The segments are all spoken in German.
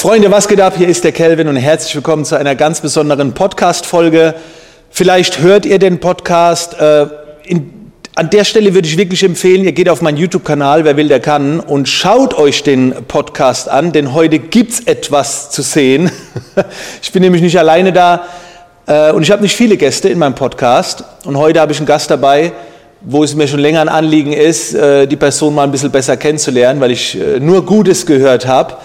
Freunde, was geht ab? Hier ist der Kelvin und herzlich willkommen zu einer ganz besonderen Podcast-Folge. Vielleicht hört ihr den Podcast. Äh, in, an der Stelle würde ich wirklich empfehlen, ihr geht auf meinen YouTube-Kanal, wer will, der kann, und schaut euch den Podcast an, denn heute gibt es etwas zu sehen. Ich bin nämlich nicht alleine da äh, und ich habe nicht viele Gäste in meinem Podcast. Und heute habe ich einen Gast dabei, wo es mir schon länger ein Anliegen ist, äh, die Person mal ein bisschen besser kennenzulernen, weil ich nur Gutes gehört habe.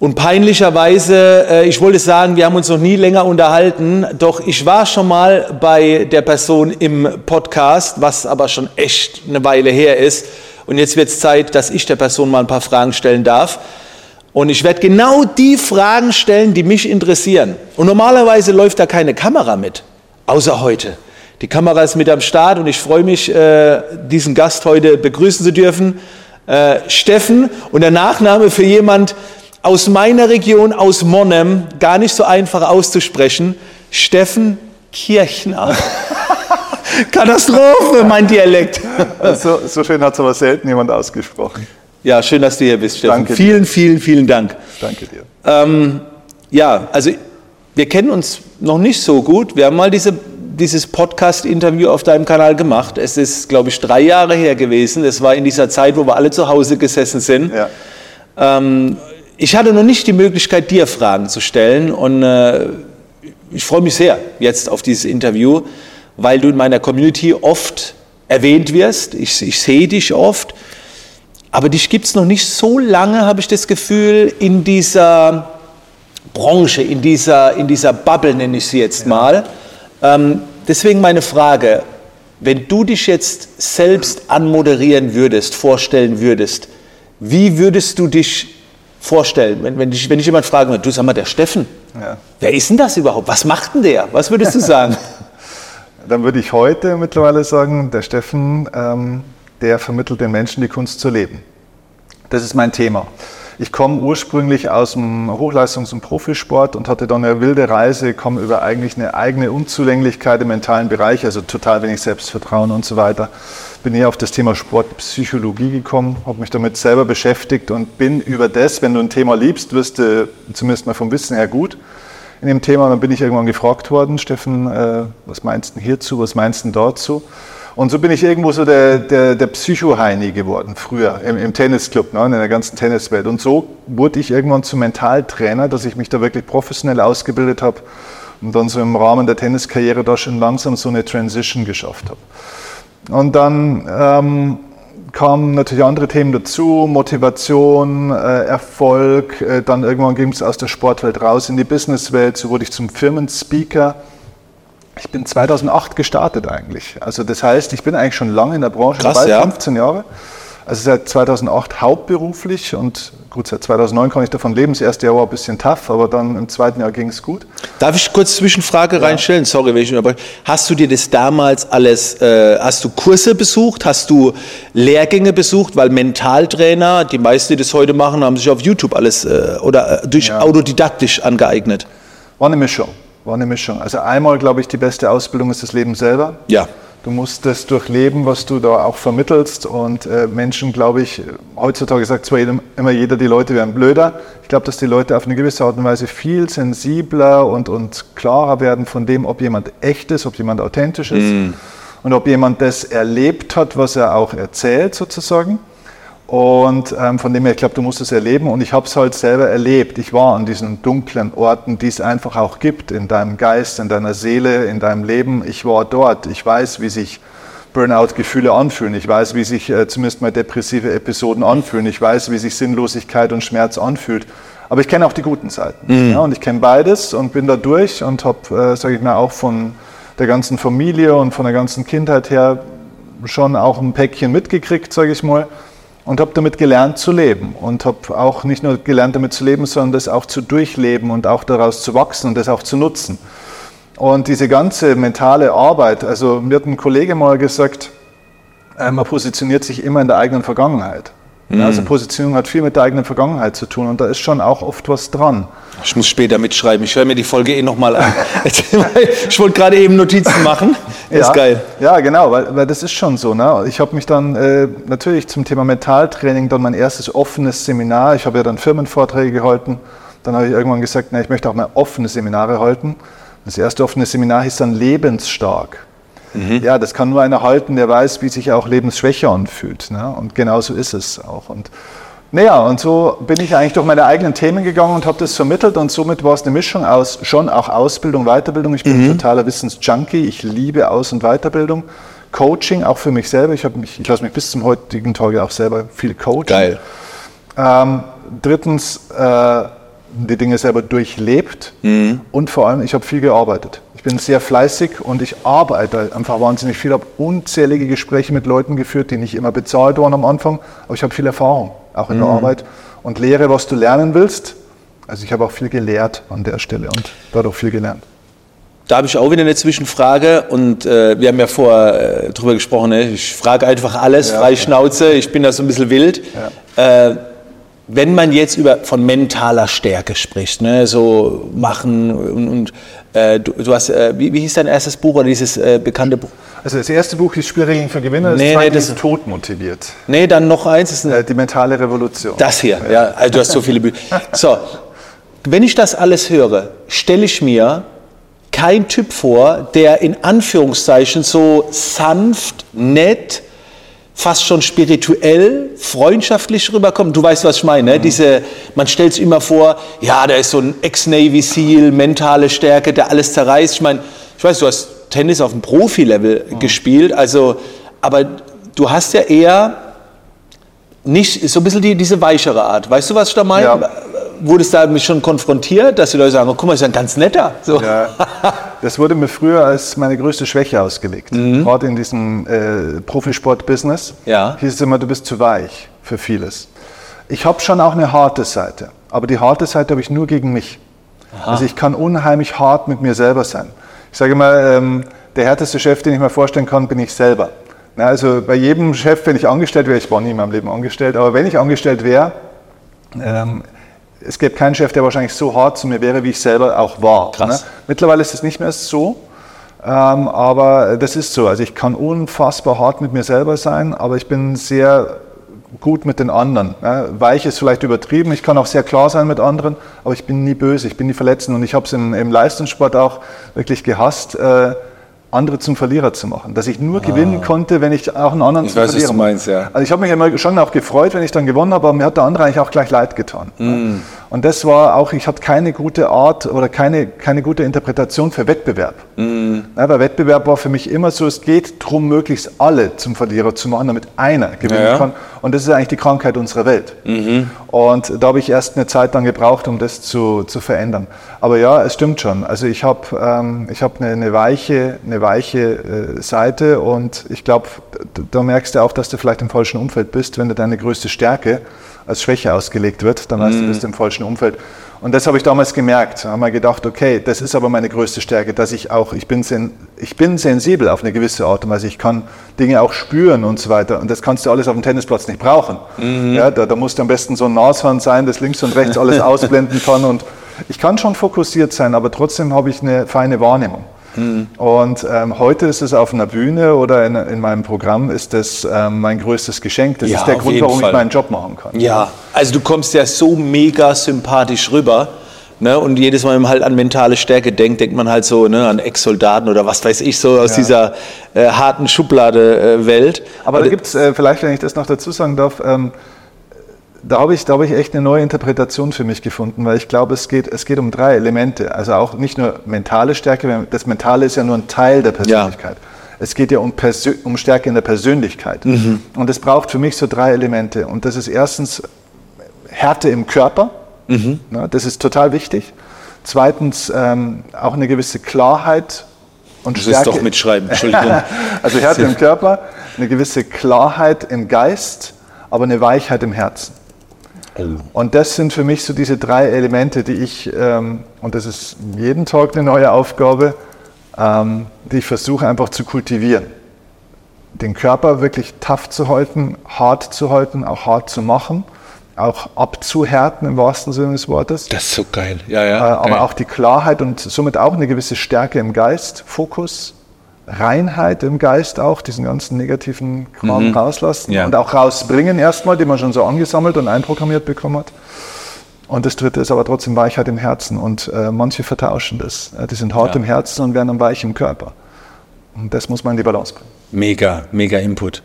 Und peinlicherweise, äh, ich wollte sagen, wir haben uns noch nie länger unterhalten, doch ich war schon mal bei der Person im Podcast, was aber schon echt eine Weile her ist. Und jetzt wird es Zeit, dass ich der Person mal ein paar Fragen stellen darf. Und ich werde genau die Fragen stellen, die mich interessieren. Und normalerweise läuft da keine Kamera mit, außer heute. Die Kamera ist mit am Start und ich freue mich, äh, diesen Gast heute begrüßen zu dürfen. Äh, Steffen und der Nachname für jemand, aus meiner Region, aus Monnem, gar nicht so einfach auszusprechen, Steffen Kirchner. Katastrophe, mein Dialekt. so, so schön hat es aber selten jemand ausgesprochen. Ja, schön, dass du hier bist, Steffen. Danke vielen, dir. vielen, vielen Dank. Danke dir. Ähm, ja, also wir kennen uns noch nicht so gut. Wir haben mal diese, dieses Podcast-Interview auf deinem Kanal gemacht. Es ist, glaube ich, drei Jahre her gewesen. Es war in dieser Zeit, wo wir alle zu Hause gesessen sind. Ja. Ähm, ich hatte noch nicht die Möglichkeit, dir Fragen zu stellen und äh, ich freue mich sehr jetzt auf dieses Interview, weil du in meiner Community oft erwähnt wirst. Ich, ich sehe dich oft, aber dich gibt es noch nicht so lange, habe ich das Gefühl, in dieser Branche, in dieser, in dieser Bubble, nenne ich sie jetzt mal. Ähm, deswegen meine Frage, wenn du dich jetzt selbst anmoderieren würdest, vorstellen würdest, wie würdest du dich vorstellen, wenn, wenn, dich, wenn dich jemand fragen würde, du sag mal, der Steffen, ja. wer ist denn das überhaupt? Was macht denn der? Was würdest du sagen? Dann würde ich heute mittlerweile sagen, der Steffen, ähm, der vermittelt den Menschen die Kunst zu leben. Das ist mein Thema. Ich komme ursprünglich aus dem Hochleistungs- und Profisport und hatte dann eine wilde Reise, komme über eigentlich eine eigene Unzulänglichkeit im mentalen Bereich, also total wenig Selbstvertrauen und so weiter. Bin eher auf das Thema Sportpsychologie gekommen, habe mich damit selber beschäftigt und bin über das, wenn du ein Thema liebst, wirst du zumindest mal vom Wissen her gut in dem Thema. Dann bin ich irgendwann gefragt worden, Steffen, äh, was meinst du hierzu, was meinst du dazu? Und so bin ich irgendwo so der, der, der Psycho-Heini geworden, früher im, im Tennisclub, ne, in der ganzen Tenniswelt. Und so wurde ich irgendwann zum Mentaltrainer, dass ich mich da wirklich professionell ausgebildet habe und dann so im Rahmen der Tenniskarriere da schon langsam so eine Transition geschafft habe. Und dann ähm, kamen natürlich andere Themen dazu, Motivation, äh, Erfolg. Äh, dann irgendwann ging es aus der Sportwelt raus in die Businesswelt. So wurde ich zum Firmenspeaker ich bin 2008 gestartet eigentlich. Also das heißt, ich bin eigentlich schon lange in der Branche, Krass, bald ja. 15 Jahre. Also seit 2008 hauptberuflich und gut, seit 2009 kann ich davon leben. Das erste Jahr war ein bisschen tough, aber dann im zweiten Jahr ging es gut. Darf ich kurz Zwischenfrage ja. reinstellen? Sorry, wenn ich unterbreche. Hast du dir das damals alles, äh, hast du Kurse besucht? Hast du Lehrgänge besucht? Weil Mentaltrainer, die meisten, die das heute machen, haben sich auf YouTube alles äh, oder äh, durch ja. autodidaktisch angeeignet. War eine Mischung. War eine Mischung. Also einmal, glaube ich, die beste Ausbildung ist das Leben selber. Ja. Du musst das durchleben, was du da auch vermittelst. Und äh, Menschen, glaube ich, heutzutage sagt zwar jedem, immer jeder, die Leute werden blöder. Ich glaube, dass die Leute auf eine gewisse Art und Weise viel sensibler und, und klarer werden von dem, ob jemand echt ist, ob jemand authentisch ist mm. und ob jemand das erlebt hat, was er auch erzählt, sozusagen. Und ähm, von dem her, ich glaube, du musst es erleben. Und ich habe es halt selber erlebt. Ich war an diesen dunklen Orten, die es einfach auch gibt, in deinem Geist, in deiner Seele, in deinem Leben. Ich war dort. Ich weiß, wie sich Burnout-Gefühle anfühlen. Ich weiß, wie sich äh, zumindest mal depressive Episoden anfühlen. Ich weiß, wie sich Sinnlosigkeit und Schmerz anfühlt. Aber ich kenne auch die guten Seiten. Mhm. Ja, und ich kenne beides und bin da durch und habe, äh, sage ich mal, auch von der ganzen Familie und von der ganzen Kindheit her schon auch ein Päckchen mitgekriegt, sage ich mal und habe damit gelernt zu leben und habe auch nicht nur gelernt damit zu leben, sondern das auch zu durchleben und auch daraus zu wachsen und das auch zu nutzen. Und diese ganze mentale Arbeit, also mir hat ein Kollege mal gesagt, äh, man positioniert sich immer in der eigenen Vergangenheit. Mhm. Also Positionierung hat viel mit der eigenen Vergangenheit zu tun und da ist schon auch oft was dran. Ich muss später mitschreiben. Ich höre mir die Folge eh nochmal an. ich wollte gerade eben Notizen machen. Das ja, ist geil. Ja, genau, weil, weil das ist schon so. Ne? Ich habe mich dann äh, natürlich zum Thema Mentaltraining dann mein erstes offenes Seminar, ich habe ja dann Firmenvorträge gehalten, Dann habe ich irgendwann gesagt, na, ich möchte auch mal offene Seminare halten. Das erste offene Seminar hieß dann lebensstark. Mhm. Ja, das kann nur einer halten, der weiß, wie sich auch Lebensschwäche anfühlt. Ne? Und genau so ist es auch. Und naja, und so bin ich eigentlich durch meine eigenen Themen gegangen und habe das vermittelt und somit war es eine Mischung aus schon auch Ausbildung, Weiterbildung. Ich bin mhm. ein totaler Wissensjunkie, ich liebe Aus- und Weiterbildung. Coaching, auch für mich selber. Ich, mich, ich lasse mich bis zum heutigen Tage auch selber viel coachen. Geil. Ähm, drittens, äh, die Dinge selber durchlebt mhm. und vor allem, ich habe viel gearbeitet. Ich bin sehr fleißig und ich arbeite einfach wahnsinnig viel. Ich habe unzählige Gespräche mit Leuten geführt, die nicht immer bezahlt waren am Anfang, aber ich habe viel Erfahrung, auch in mhm. der Arbeit und lehre, was du lernen willst. Also ich habe auch viel gelehrt an der Stelle und dadurch viel gelernt. Da habe ich auch wieder eine Zwischenfrage und äh, wir haben ja vorher äh, drüber gesprochen, ne? ich frage einfach alles, ja, frei Schnauze, ich bin da so ein bisschen wild. Ja. Äh, wenn man jetzt über, von mentaler Stärke spricht, ne? so machen und, und äh, du, du, hast, äh, wie, wie, hieß dein erstes Buch oder dieses äh, bekannte Buch? Also das erste Buch ist Spielregeln für Gewinner, nee, das nee, das ist Tod motiviert. Nee, dann noch eins. Ist eine, die mentale Revolution. Das hier, ja. ja. Also du hast so viele Bücher. So, wenn ich das alles höre, stelle ich mir kein Typ vor, der in Anführungszeichen so sanft, nett, fast schon spirituell, freundschaftlich rüberkommt. Du weißt, was ich meine. Ne? Mhm. Diese, man stellt sich immer vor, ja, da ist so ein Ex-Navy SEAL, mentale Stärke, der alles zerreißt. Ich meine, ich weiß, du hast Tennis auf dem Profi-Level mhm. gespielt, also, aber du hast ja eher nicht so ein bisschen die, diese weichere Art. Weißt du, was ich da meine? Ja wurdest du damit schon konfrontiert, dass die Leute sagen, oh, guck mal, ist ein ganz netter. So. Ja, das wurde mir früher als meine größte Schwäche ausgelegt. Mhm. Gerade in diesem äh, Profisport-Business ja. hieß es immer, du bist zu weich für vieles. Ich habe schon auch eine harte Seite, aber die harte Seite habe ich nur gegen mich. Aha. Also ich kann unheimlich hart mit mir selber sein. Ich sage mal, ähm, der härteste Chef, den ich mir vorstellen kann, bin ich selber. Na, also bei jedem Chef, wenn ich angestellt wäre, ich war nie in meinem Leben angestellt, aber wenn ich angestellt wäre, ähm, es gäbe keinen Chef, der wahrscheinlich so hart zu mir wäre, wie ich selber auch war. Ne? Mittlerweile ist es nicht mehr so, ähm, aber das ist so. Also ich kann unfassbar hart mit mir selber sein, aber ich bin sehr gut mit den anderen. Ne? Weich ist vielleicht übertrieben, ich kann auch sehr klar sein mit anderen, aber ich bin nie böse, ich bin nie verletzend und ich habe es im, im, Leistungssport auch wirklich gehasst. Äh, andere zum Verlierer zu machen. Dass ich nur ah. gewinnen konnte, wenn ich auch einen anderen ich zum weiß, Verlierer was du meinst, ja. Also ich habe mich immer schon auch gefreut, wenn ich dann gewonnen habe, aber mir hat der andere eigentlich auch gleich leid getan. Mm. Und das war auch, ich hatte keine gute Art oder keine, keine gute Interpretation für Wettbewerb. Mm. Ja, weil Wettbewerb war für mich immer so, es geht darum, möglichst alle zum Verlierer zu machen, damit einer gewinnen ja, kann. Und das ist eigentlich die Krankheit unserer Welt. Mhm. Und da habe ich erst eine Zeit dann gebraucht, um das zu, zu verändern. Aber ja, es stimmt schon. Also ich habe ähm, hab eine, eine weiche, eine weiche äh, Seite und ich glaube, da merkst du auch, dass du vielleicht im falschen Umfeld bist, wenn du deine größte Stärke als Schwäche ausgelegt wird, dann weißt du, du bist im falschen Umfeld. Und das habe ich damals gemerkt. Da haben wir gedacht, okay, das ist aber meine größte Stärke, dass ich auch, ich bin, sen, ich bin sensibel auf eine gewisse Art und Weise. Ich kann Dinge auch spüren und so weiter. Und das kannst du alles auf dem Tennisplatz nicht brauchen. Mhm. Ja, da, da muss am besten so ein Nashorn sein, das links und rechts alles ausblenden kann. Und ich kann schon fokussiert sein, aber trotzdem habe ich eine feine Wahrnehmung. Mhm. Und ähm, heute ist es auf einer Bühne oder in, in meinem Programm ist das ähm, mein größtes Geschenk. Das ja, ist der Grund, warum Fall. ich meinen Job machen kann. Ja, also du kommst ja so mega sympathisch rüber. Ne? Und jedes Mal, wenn man halt an mentale Stärke denkt, denkt man halt so ne, an Ex-Soldaten oder was weiß ich, so aus ja. dieser äh, harten Schublade-Welt. Äh, Aber da gibt es, äh, vielleicht, wenn ich das noch dazu sagen darf, ähm, da habe ich, da habe ich echt eine neue Interpretation für mich gefunden, weil ich glaube, es geht, es geht um drei Elemente. Also auch nicht nur mentale Stärke, das Mentale ist ja nur ein Teil der Persönlichkeit. Ja. Es geht ja um, Persö um Stärke in der Persönlichkeit. Mhm. Und es braucht für mich so drei Elemente. Und das ist erstens Härte im Körper. Mhm. Na, das ist total wichtig. Zweitens ähm, auch eine gewisse Klarheit und du Stärke. Du doch mitschreiben, Entschuldigung. also Härte im Körper, eine gewisse Klarheit im Geist, aber eine Weichheit im Herzen. Oh. Und das sind für mich so diese drei Elemente, die ich, ähm, und das ist jeden Tag eine neue Aufgabe, ähm, die ich versuche einfach zu kultivieren. Den Körper wirklich tough zu halten, hart zu halten, auch hart zu machen, auch abzuhärten im wahrsten Sinne des Wortes. Das ist so geil, ja, ja. Äh, aber geil. auch die Klarheit und somit auch eine gewisse Stärke im Geist, Fokus, Reinheit im Geist auch, diesen ganzen negativen Kram mhm. rauslassen ja. und auch rausbringen erstmal, den man schon so angesammelt und einprogrammiert bekommen hat. Und das dritte ist aber trotzdem Weichheit im Herzen. Und äh, manche vertauschen das. Äh, die sind hart Ja. im Herzen und werden dann weich im Körper. Und das muss man in die Balance bringen. Mega, mega Input.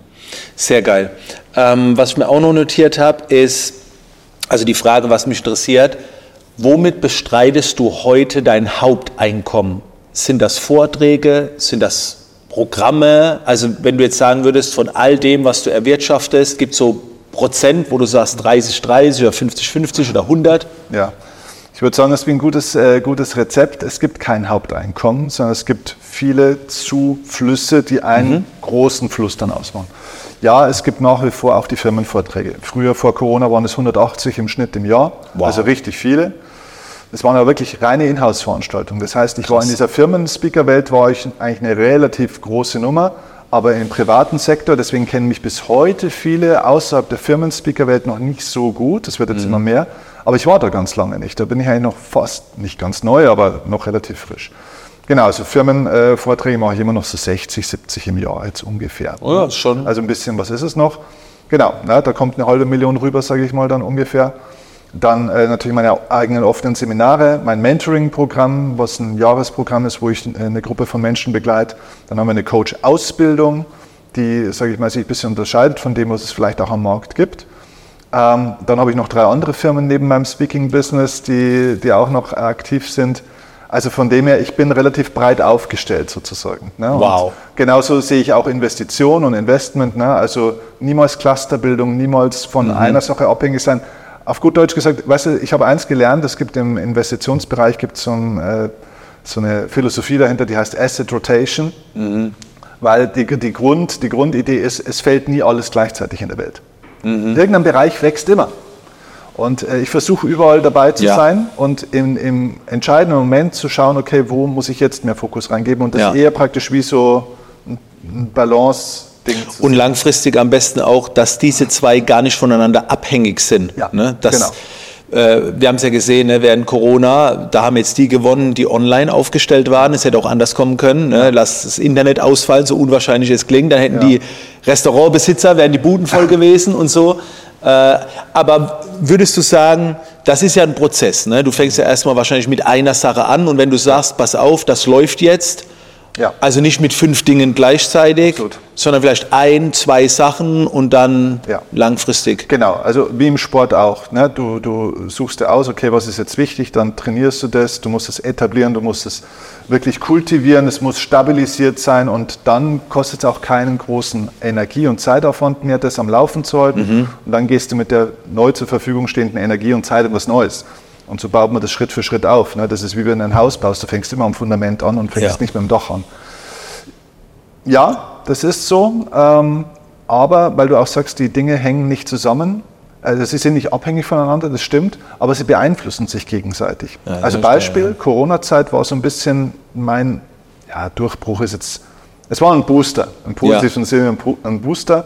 Sehr geil. Ähm, was ich mir auch noch notiert habe, ist, also die Frage, was mich interessiert, womit bestreitest du heute dein Haupteinkommen? Sind das Vorträge? Sind das Programme? Also wenn du jetzt sagen würdest, von all dem, was du erwirtschaftest, gibt es so Prozent, wo du sagst 30, 30 oder 50, 50 oder 100? Ja. Ich würde sagen, das ist wie ein gutes, äh, gutes Rezept. Es gibt kein Haupteinkommen, sondern es gibt viele Zuflüsse, die einen Mhm. großen Fluss dann ausmachen. Ja, es gibt nach wie vor auch die Firmenvorträge. Früher vor Corona waren es 180 im Schnitt im Jahr, Wow. also richtig viele. Es waren aber wirklich reine Inhouse-Veranstaltungen. Das heißt, ich war in dieser Firmen-Speaker-Welt, war ich eigentlich eine relativ große Nummer, aber im privaten Sektor, deswegen kennen mich bis heute viele außerhalb der Firmen-Speaker-Welt noch nicht so gut. Das wird jetzt immer mehr. Aber ich war da ganz lange nicht. Da bin ich eigentlich noch fast, nicht ganz neu, aber noch relativ frisch. Genau, also Firmenvorträge mache ich immer noch so 60, 70 im Jahr jetzt ungefähr. Oh ja, schon. Also ein bisschen, was ist es noch? Genau, na, da kommt eine halbe Million rüber, sage ich mal dann ungefähr. Dann äh, natürlich meine eigenen offenen Seminare, mein Mentoring-Programm, was ein Jahresprogramm ist, wo ich äh, eine Gruppe von Menschen begleite. Dann haben wir eine Coach-Ausbildung, die, sage ich mal, sich ein bisschen unterscheidet von dem, was es vielleicht auch am Markt gibt. Ähm, dann habe ich noch drei andere Firmen neben meinem Speaking-Business, die, die auch noch aktiv sind. Also von dem her, ich bin relativ breit aufgestellt sozusagen. Ne? Wow. Genauso sehe ich auch Investition und Investment. Ne? Also niemals Clusterbildung, niemals von einer Sache abhängig sein. Auf gut Deutsch gesagt, weißt du, ich habe eins gelernt, es gibt im Investitionsbereich gibt so, ein, äh, so eine Philosophie dahinter, die heißt Asset Rotation. Weil die, die, Grund, die Grundidee ist, es fällt nie alles gleichzeitig in der Welt. Irgendein Bereich wächst immer. Und äh, ich versuche überall dabei zu Ja. sein und im, im entscheidenden Moment zu schauen, okay, wo muss ich jetzt mehr Fokus reingeben und das Ja. eher praktisch wie so ein- ein Balance-Ding zu Und langfristig am besten auch, dass diese zwei gar nicht voneinander abhängig sind. Ja, ne? das, genau. äh, wir haben es ja gesehen, ne, während Corona, da haben jetzt die gewonnen, die online aufgestellt waren. Es hätte auch anders kommen können. Ne? Lass das Internet ausfallen, so unwahrscheinlich es klingt. Dann hätten Ja. die Restaurantbesitzer, wären die Buden voll gewesen und so. Äh, aber würdest du sagen, das ist ja ein Prozess. Ne? Du fängst ja erstmal wahrscheinlich mit einer Sache an und wenn du sagst, pass auf, das läuft jetzt, Ja. also nicht mit fünf Dingen gleichzeitig, Absolut. sondern vielleicht ein, zwei Sachen und dann Ja. langfristig. Genau, also wie im Sport auch. Ne? Du, du suchst dir aus, okay, was ist jetzt wichtig, dann trainierst du das, du musst es etablieren, du musst es wirklich kultivieren, es muss stabilisiert sein und dann kostet es auch keinen großen Energie- und Zeitaufwand mehr, das am Laufen zu halten. Und dann gehst du mit der neu zur Verfügung stehenden Energie und Zeit in was Neues. Und so baut man das Schritt für Schritt auf. Ne? Das ist wie wenn du ein Haus baust, du fängst immer am Fundament an und fängst Ja. nicht mit dem Dach an. Ja, das ist so. Ähm, aber weil du auch sagst, die Dinge hängen nicht zusammen. Also sie sind nicht abhängig voneinander, das stimmt, aber sie beeinflussen sich gegenseitig. Ja, also Beispiel, klar, Corona-Zeit war so ein bisschen mein ja, Durchbruch ist jetzt, es war ein Booster, im positiven Sinne ein Booster.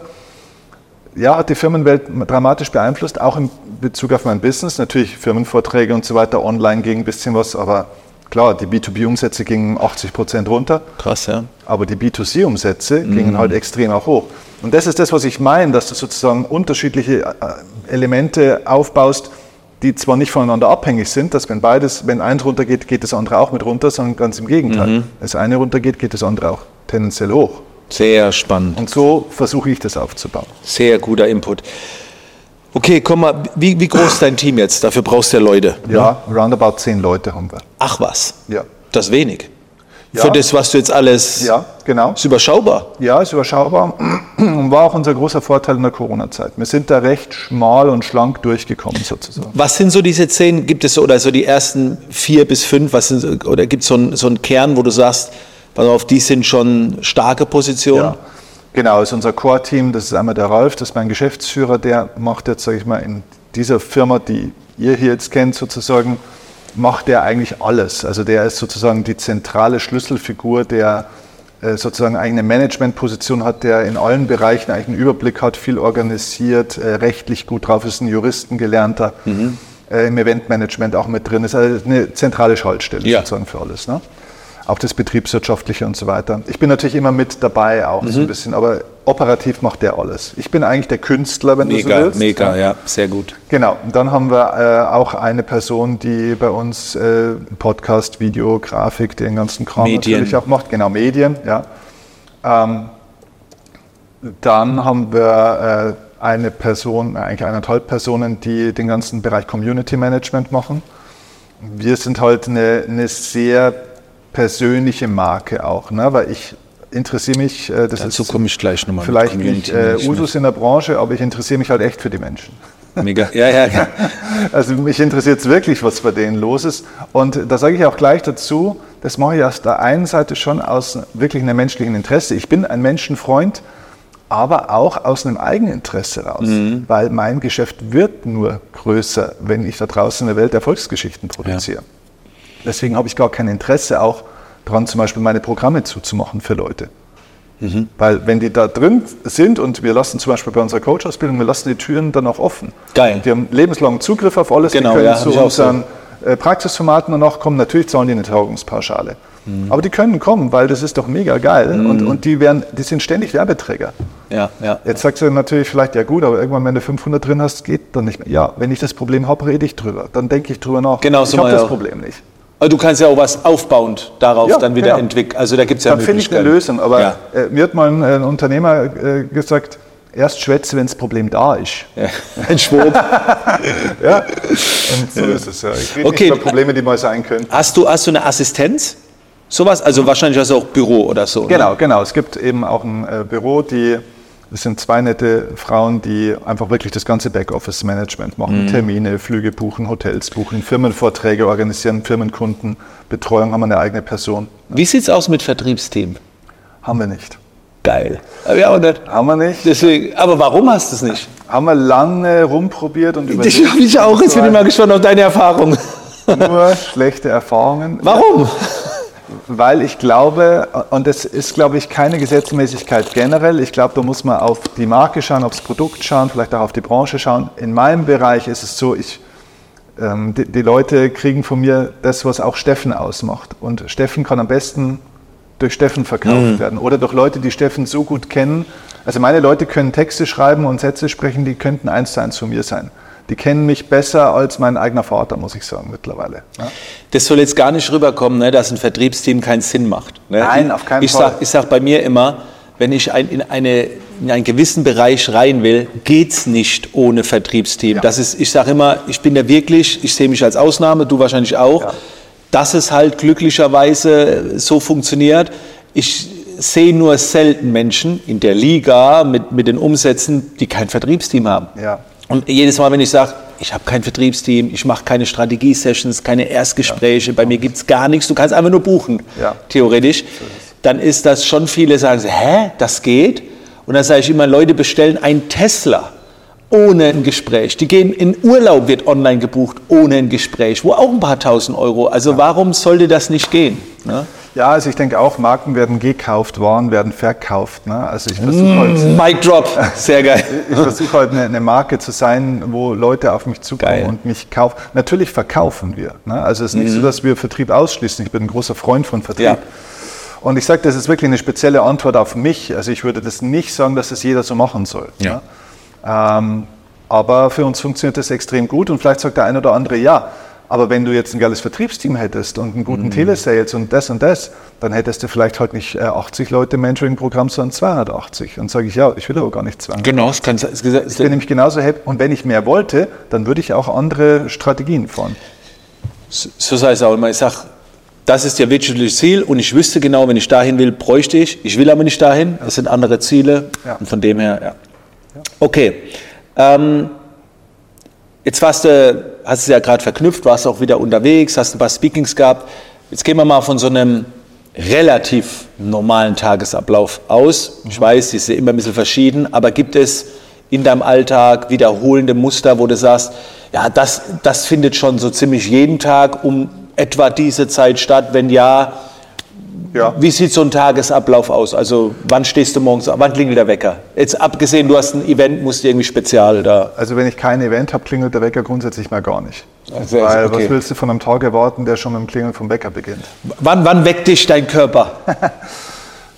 Ja, hat die Firmenwelt dramatisch beeinflusst, auch in Bezug auf mein Business. Natürlich Firmenvorträge und so weiter, online ging ein bisschen was, aber klar, die B2B-Umsätze gingen 80 Prozent runter. Krass, ja. Aber die B2C-Umsätze Mhm. gingen halt extrem auch hoch. Und das ist das, was ich meine, dass du sozusagen unterschiedliche äh, Elemente aufbaust, die zwar nicht voneinander abhängig sind, dass wenn beides, wenn eins runtergeht, geht das andere auch mit runter, sondern ganz im Gegenteil. Mhm. Wenn das eine runtergeht, geht das andere auch tendenziell hoch. Sehr spannend. Und so versuche ich das aufzubauen. Sehr guter Input. Okay, komm mal, wie, wie groß ist dein Team jetzt? Dafür brauchst du ja Leute. Ja, roundabout zehn Leute haben wir. Ach was, Ja. das ist wenig. Ja. Für das, was du jetzt alles. Ja, genau. Ist überschaubar. Ja, ist überschaubar und war auch unser großer Vorteil in der Corona-Zeit. Wir sind da recht schmal und schlank durchgekommen sozusagen. Was sind so diese zehn, gibt es so, oder so die ersten vier bis fünf, was sind, oder gibt es so, einen- so einen Kern, wo du sagst, pass auf, die sind schon starke Positionen? Ja, genau, ist unser Core-Team, das ist einmal der Ralf, das ist mein Geschäftsführer, der macht jetzt, sage ich mal, in dieser Firma, die ihr hier jetzt kennt sozusagen, macht der eigentlich alles. Also der ist sozusagen die zentrale Schlüsselfigur, der äh, sozusagen eine Managementposition hat, der in allen Bereichen eigentlich einen Überblick hat, viel organisiert, äh, rechtlich gut drauf ist, ein Juristengelernter, äh, im Eventmanagement auch mit drin ist, also eine zentrale Schaltstelle Ja. sozusagen für alles. Ne? Auch das Betriebswirtschaftliche und so weiter. Ich bin natürlich immer mit dabei, auch so ein bisschen, aber operativ macht der alles. Ich bin eigentlich der Künstler, wenn Mega, du so willst. mega, ja, sehr gut. Genau, und dann haben wir äh, auch eine Person, die bei uns äh, Podcast, Video, Grafik, den ganzen Kram Medien. natürlich auch macht. Genau, Medien, ja. Ähm, dann haben wir äh, eine Person, äh, eigentlich eineinhalb Personen, die den ganzen Bereich Community Management machen. Wir sind halt eine, eine sehr persönliche Marke auch, ne? weil ich interessiere mich, äh, das Dazu ist komme ich gleich nochmal. vielleicht nicht äh. Usus in der Branche, aber ich interessiere mich halt echt für die Menschen. Mega. Ja, ja, ja. Also mich interessiert es wirklich, was bei denen los ist. Und da sage ich auch gleich dazu, das mache ich aus der einen Seite schon aus wirklich einem menschlichen Interesse. Ich bin ein Menschenfreund, aber auch aus einem Eigeninteresse raus. Weil mein Geschäft wird nur größer, wenn ich da draußen in der Welt Erfolgsgeschichten produziere. Deswegen habe ich gar kein Interesse auch daran, zum Beispiel meine Programme zuzumachen für Leute. Weil wenn die da drin sind und wir lassen zum Beispiel bei unserer Coach-Ausbildung, wir lassen die Türen dann auch offen. Geil. Die haben lebenslangen Zugriff auf alles. Genau, die können ja, zu auch so. unseren äh, Praxisformaten danach kommen. Natürlich zahlen die eine Tagungspauschale. Mhm. Aber die können kommen, weil das ist doch mega geil. Und, und die, werden, die sind ständig Werbeträger. ja, ja. Jetzt sagst du natürlich vielleicht, ja gut, aber irgendwann, wenn du 500 drin hast, geht dann nicht mehr. Ja, wenn ich das Problem habe, rede ich drüber. Dann denke ich drüber nach. Genau, so ich habe mal das auch. Problem nicht. Aber du kannst ja auch was aufbauend darauf Ja, dann wieder genau. entwickeln. Also da gibt es ja Dann finde ich eine. Lösung. Aber ja. äh, mir hat mal ein, ein Unternehmer äh, gesagt, erst schwätze, wenn das Problem da ist. ja. Ein Schwab. Ja, und so ist es ja. Ich rede Okay. nicht über Probleme, die mal sein können. Hast du, hast du eine Assistenz? Sowas? Also wahrscheinlich hast du auch Büro oder so. ne? Genau, genau. Es gibt eben auch ein äh, Büro, die, das sind zwei nette Frauen, die einfach wirklich das ganze Backoffice-Management machen. Termine, Flüge buchen, Hotels buchen, Firmenvorträge organisieren, Firmenkunden, Betreuung haben wir eine eigene Person. Wie sieht es aus mit Vertriebsteam? Haben wir nicht. Geil. Aber ja, auch nicht. Haben wir nicht. Deswegen, aber warum hast du es nicht? Haben wir lange rumprobiert und überlegt. habe ich auch. Jetzt bin ich mal gespannt auf deine Erfahrung. Nur schlechte Erfahrungen. Warum? Weil ich glaube, und das ist, glaube ich, keine Gesetzmäßigkeit generell. Ich glaube, da muss man auf die Marke schauen, aufs Produkt schauen, vielleicht auch auf die Branche schauen. In meinem Bereich ist es so, ich, ähm, die, die Leute kriegen von mir das, was auch Steffen ausmacht. Und Steffen kann am besten durch Steffen verkauft werden oder durch Leute, die Steffen so gut kennen. Also meine Leute können Texte schreiben und Sätze sprechen, die könnten eins zu eins von mir sein. Die kennen mich besser als mein eigener Vater, muss ich sagen, mittlerweile. Ja. Das soll jetzt gar nicht rüberkommen, ne, dass ein Vertriebsteam keinen Sinn macht. Ne? Nein, auf keinen ich Fall. Sag, ich sage bei mir immer, wenn ich ein, in, eine, in einen gewissen Bereich rein will, geht's nicht ohne Vertriebsteam. Ja. Das ist, ich sage immer, ich bin da wirklich, ich sehe mich als Ausnahme, du wahrscheinlich auch, Ja. dass es halt glücklicherweise so funktioniert. Ich sehe nur selten Menschen in der Liga mit, mit den Umsätzen, die kein Vertriebsteam haben. Ja. Und jedes Mal, wenn ich sage, ich habe kein Vertriebsteam, ich mache keine Strategie-Sessions, keine Erstgespräche, bei mir gibt es gar nichts, du kannst einfach nur buchen, Ja. theoretisch, dann ist das schon viele sagen, hä, das geht? Und dann sage ich immer, Leute bestellen einen Tesla ohne ein Gespräch. Die gehen in Urlaub, wird online gebucht, ohne ein Gespräch, wo auch ein paar tausend Euro. Also warum sollte das nicht gehen? Ne? Ja, also ich denke auch, Marken werden gekauft, Waren werden verkauft. Ne? Also ich versuche halt, Mic drop, sehr geil. ich versuche halt eine, eine Marke zu sein, wo Leute auf mich zukommen Geil. und mich kaufen. Natürlich verkaufen wir. Ne? Also es ist nicht so, dass wir Vertrieb ausschließen. Ich bin ein großer Freund von Vertrieb. Ja. Und ich sage, das ist wirklich eine spezielle Antwort auf mich. Also ich würde das nicht sagen, dass das jeder so machen soll. Ja. Ne? Ähm, aber für uns funktioniert das extrem gut und vielleicht sagt der eine oder andere ja. Aber wenn du jetzt ein geiles Vertriebsteam hättest und einen guten Telesales und das und das, dann hättest du vielleicht halt nicht äh, 80 Leute im Mentoring-Programm, sondern 280. Und sage ich, ja, ich will aber gar nicht 200. Genau, das kann, das, Ich bin nämlich genauso happy. Und wenn ich mehr wollte, dann würde ich auch andere Strategien fahren. So sei es auch immer. Ich sage, das ist der wirtschaftliche Ziel und ich wüsste genau, wenn ich dahin will, bräuchte ich. Ich will aber nicht dahin. Es sind andere Ziele. Ja. Und von dem her, ja. Okay. Ähm, jetzt warst du, hast es ja gerade verknüpft, warst auch wieder unterwegs, hast ein paar Speakings gehabt. Jetzt gehen wir mal von so einem relativ normalen Tagesablauf aus. Ich weiß, die ist ja immer ein bisschen verschieden, aber gibt es in deinem Alltag wiederholende Muster, wo du sagst, ja, das, das findet schon so ziemlich jeden Tag um etwa diese Zeit statt? Wenn ja, Ja. wie sieht so ein Tagesablauf aus? Also wann stehst du morgens, auf? wann klingelt der Wecker? Jetzt abgesehen, du hast ein Event, musst du irgendwie spezial da. Also wenn ich kein Event habe, klingelt der Wecker grundsätzlich mal gar nicht. Also, Weil okay. was willst du von einem Tag erwarten, der schon mit dem Klingeln vom Wecker beginnt? Wann, wann weckt dich dein Körper?